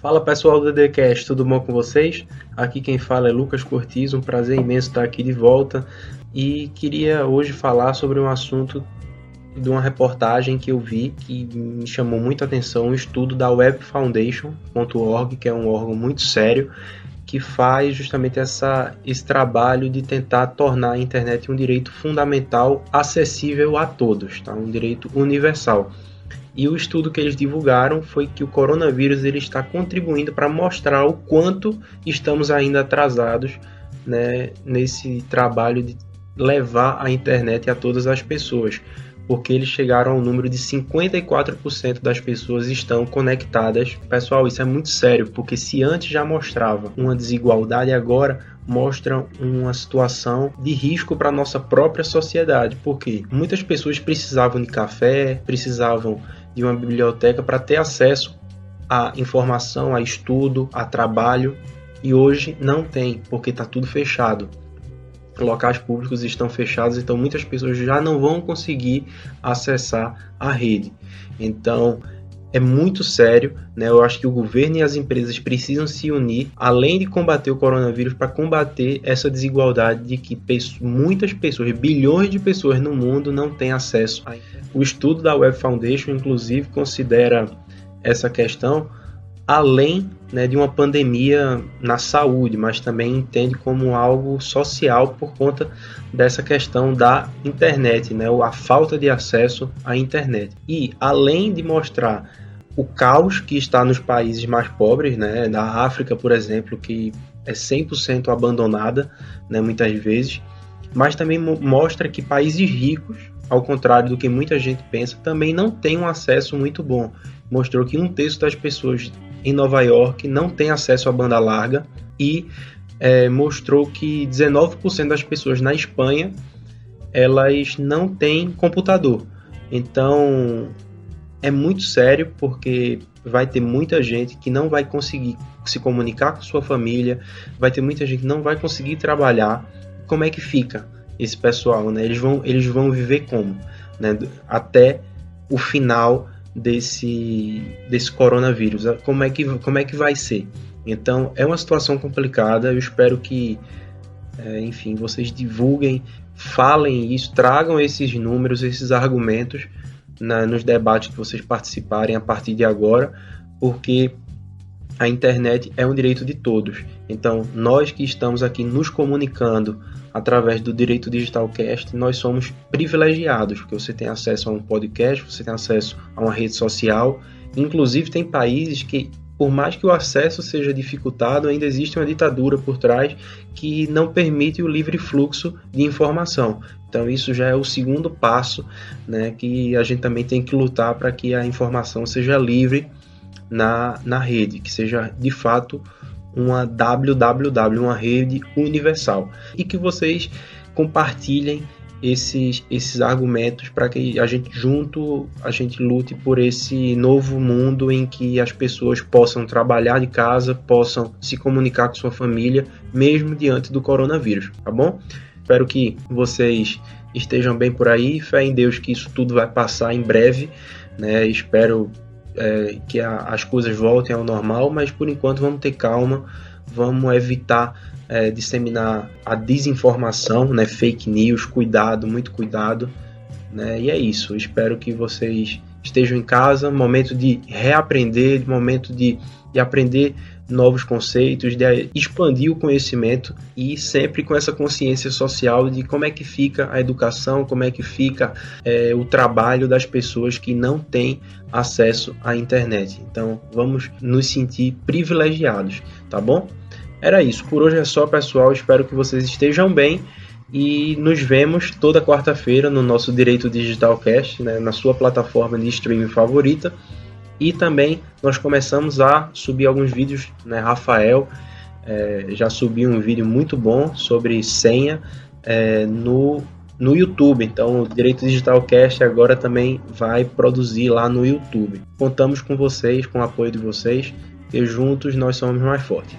Fala pessoal do DDCast, tudo bom com vocês? Aqui quem fala é Lucas Cortiz, um prazer imenso estar aqui de volta e queria hoje falar sobre um assunto de uma reportagem que eu vi que me chamou muita atenção, um estudo da webfoundation.org, que é um órgão muito sério que faz justamente essa, esse trabalho de tentar tornar a internet um direito fundamental acessível a todos, tá? um direito universal. E o estudo que eles divulgaram foi que o coronavírus ele está contribuindo para mostrar o quanto estamos ainda atrasados né, nesse trabalho de levar a internet a todas as pessoas porque eles chegaram ao número de 54% das pessoas estão conectadas. Pessoal, isso é muito sério, porque se antes já mostrava uma desigualdade, agora mostra uma situação de risco para nossa própria sociedade, porque muitas pessoas precisavam de café, precisavam de uma biblioteca para ter acesso a informação, a estudo, a trabalho, e hoje não tem, porque está tudo fechado locais públicos estão fechados, então muitas pessoas já não vão conseguir acessar a rede. Então é muito sério, né? Eu acho que o governo e as empresas precisam se unir, além de combater o coronavírus, para combater essa desigualdade de que muitas pessoas, bilhões de pessoas no mundo não têm acesso. O estudo da Web Foundation, inclusive, considera essa questão além né, de uma pandemia na saúde, mas também entende como algo social por conta dessa questão da internet, né, a falta de acesso à internet. E além de mostrar o caos que está nos países mais pobres, né, da África, por exemplo, que é 100% abandonada, né, muitas vezes, mas também mostra que países ricos, ao contrário do que muita gente pensa, também não têm um acesso muito bom. Mostrou que um terço das pessoas em Nova York não tem acesso à banda larga e é, mostrou que 19% das pessoas na Espanha elas não têm computador. Então é muito sério porque vai ter muita gente que não vai conseguir se comunicar com sua família, vai ter muita gente que não vai conseguir trabalhar. Como é que fica esse pessoal? Né? Eles, vão, eles vão viver como? Né? Até o final desse, desse coronavírus. Como é, que, como é que vai ser? Então, é uma situação complicada. Eu espero que, é, enfim, vocês divulguem, falem isso, tragam esses números, esses argumentos na, nos debates que vocês participarem a partir de agora, porque a internet é um direito de todos. Então, nós que estamos aqui nos comunicando através do Direito Digital Cast, nós somos privilegiados, porque você tem acesso a um podcast, você tem acesso a uma rede social. Inclusive, tem países que, por mais que o acesso seja dificultado, ainda existe uma ditadura por trás que não permite o livre fluxo de informação. Então, isso já é o segundo passo né, que a gente também tem que lutar para que a informação seja livre na, na rede, que seja de fato uma www, uma rede universal. E que vocês compartilhem esses, esses argumentos para que a gente junto a gente lute por esse novo mundo em que as pessoas possam trabalhar de casa, possam se comunicar com sua família, mesmo diante do coronavírus, tá bom? Espero que vocês estejam bem por aí, fé em Deus que isso tudo vai passar em breve, né? Espero é, que a, as coisas voltem ao normal, mas por enquanto vamos ter calma, vamos evitar é, disseminar a desinformação, né, fake news, cuidado, muito cuidado, né, e é isso. Espero que vocês estejam em casa, momento de reaprender, momento de, de aprender novos conceitos, de expandir o conhecimento e sempre com essa consciência social de como é que fica a educação, como é que fica é, o trabalho das pessoas que não têm acesso à internet. Então vamos nos sentir privilegiados, tá bom? Era isso. Por hoje é só, pessoal. Espero que vocês estejam bem e nos vemos toda quarta-feira no nosso Direito Digital Cast, né, na sua plataforma de streaming favorita. E também nós começamos a subir alguns vídeos, né? Rafael é, já subiu um vídeo muito bom sobre senha é, no, no YouTube. Então o Direito Digital Cast agora também vai produzir lá no YouTube. Contamos com vocês, com o apoio de vocês, e juntos nós somos mais fortes.